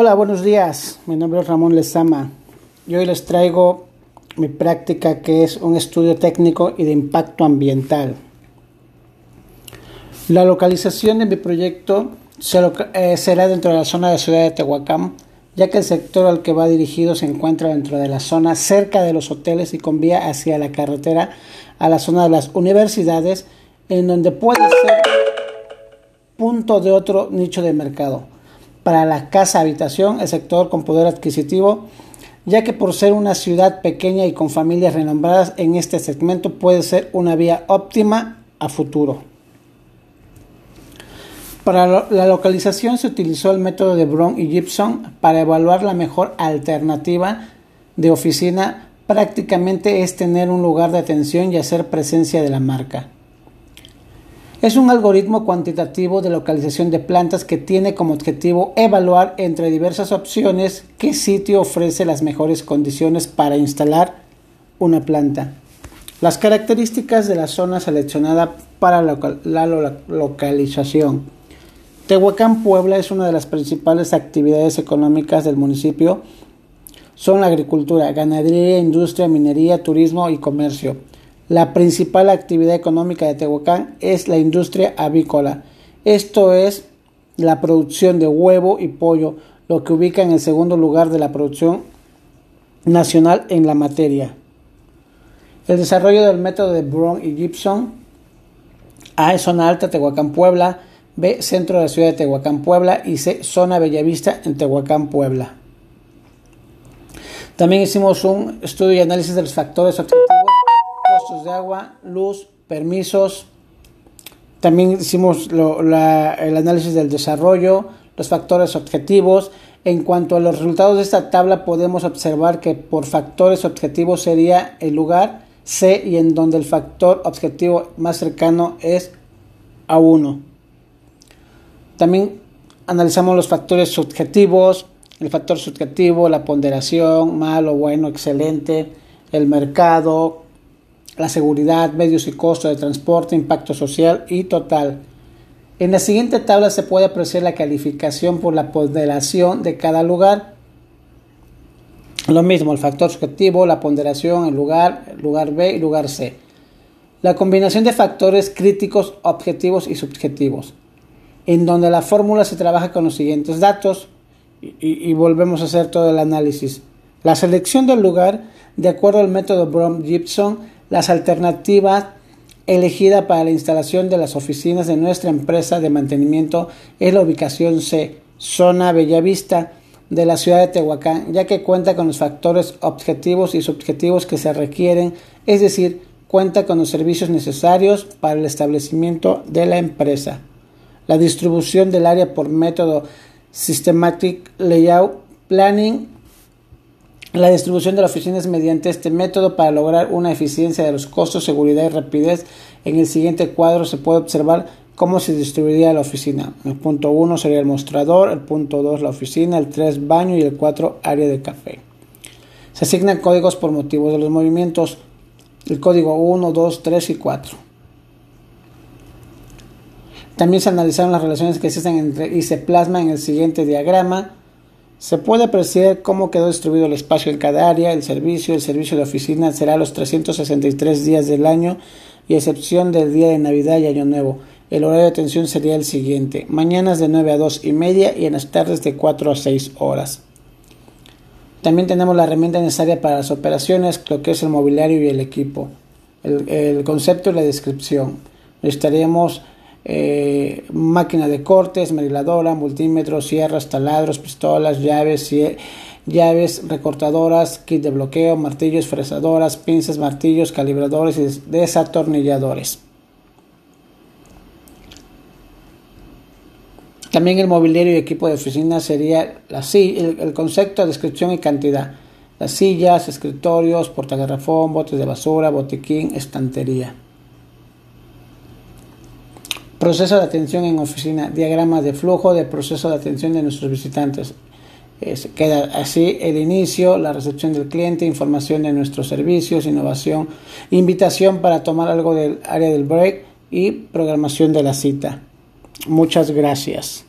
Hola, buenos días. Mi nombre es Ramón Lezama y hoy les traigo mi práctica que es un estudio técnico y de impacto ambiental. La localización de mi proyecto eh, será dentro de la zona de ciudad de Tehuacán, ya que el sector al que va dirigido se encuentra dentro de la zona cerca de los hoteles y con vía hacia la carretera a la zona de las universidades, en donde puede ser punto de otro nicho de mercado para la casa habitación, el sector con poder adquisitivo, ya que por ser una ciudad pequeña y con familias renombradas en este segmento puede ser una vía óptima a futuro. Para la localización se utilizó el método de Brown y Gibson para evaluar la mejor alternativa de oficina. Prácticamente es tener un lugar de atención y hacer presencia de la marca. Es un algoritmo cuantitativo de localización de plantas que tiene como objetivo evaluar entre diversas opciones qué sitio ofrece las mejores condiciones para instalar una planta. Las características de la zona seleccionada para la localización. Tehuacán, Puebla es una de las principales actividades económicas del municipio. Son la agricultura, ganadería, industria, minería, turismo y comercio. La principal actividad económica de Tehuacán es la industria avícola. Esto es la producción de huevo y pollo, lo que ubica en el segundo lugar de la producción nacional en la materia. El desarrollo del método de Brown y Gibson A zona alta Tehuacán Puebla, B centro de la ciudad de Tehuacán Puebla y C zona Bellavista en Tehuacán Puebla. También hicimos un estudio y análisis de los factores de agua, luz, permisos. También hicimos el análisis del desarrollo, los factores objetivos. En cuanto a los resultados de esta tabla, podemos observar que por factores objetivos sería el lugar C y en donde el factor objetivo más cercano es A1. También analizamos los factores subjetivos, el factor subjetivo, la ponderación, malo, bueno, excelente, el mercado, la seguridad, medios y costos de transporte, impacto social y total. En la siguiente tabla se puede apreciar la calificación por la ponderación de cada lugar. Lo mismo, el factor subjetivo, la ponderación, el lugar, lugar B y lugar C. La combinación de factores críticos, objetivos y subjetivos, en donde la fórmula se trabaja con los siguientes datos y, y volvemos a hacer todo el análisis. La selección del lugar, de acuerdo al método Brom-Gibson, las alternativas elegida para la instalación de las oficinas de nuestra empresa de mantenimiento es la ubicación C, zona Bellavista de la ciudad de Tehuacán, ya que cuenta con los factores objetivos y subjetivos que se requieren, es decir, cuenta con los servicios necesarios para el establecimiento de la empresa. La distribución del área por método Systematic Layout Planning la distribución de la oficina es mediante este método para lograr una eficiencia de los costos, seguridad y rapidez. En el siguiente cuadro se puede observar cómo se distribuiría la oficina. El punto 1 sería el mostrador, el punto 2 la oficina, el 3 baño y el 4 área de café. Se asignan códigos por motivos de los movimientos. El código 1, 2, 3 y 4. También se analizaron las relaciones que existen entre y se plasman en el siguiente diagrama. Se puede apreciar cómo quedó distribuido el espacio en cada área, el servicio, el servicio de oficina será los 363 días del año y excepción del día de Navidad y Año Nuevo. El horario de atención sería el siguiente, mañanas de 9 a 2 y media y en las tardes de 4 a 6 horas. También tenemos la herramienta necesaria para las operaciones, lo que es el mobiliario y el equipo, el, el concepto y la descripción. Necesitaríamos eh, máquina de cortes, meriladora, multímetros, sierras, taladros, pistolas, llaves, llaves, recortadoras, kit de bloqueo, martillos, fresadoras, pinzas, martillos, calibradores y desatornilladores. También el mobiliario y equipo de oficina sería la, el, el concepto, descripción y cantidad. Las sillas, escritorios, portagarrafón, botes de basura, botiquín, estantería. Proceso de atención en oficina, diagrama de flujo de proceso de atención de nuestros visitantes. queda así el inicio, la recepción del cliente, información de nuestros servicios, innovación, invitación para tomar algo del área del break y programación de la cita. Muchas gracias.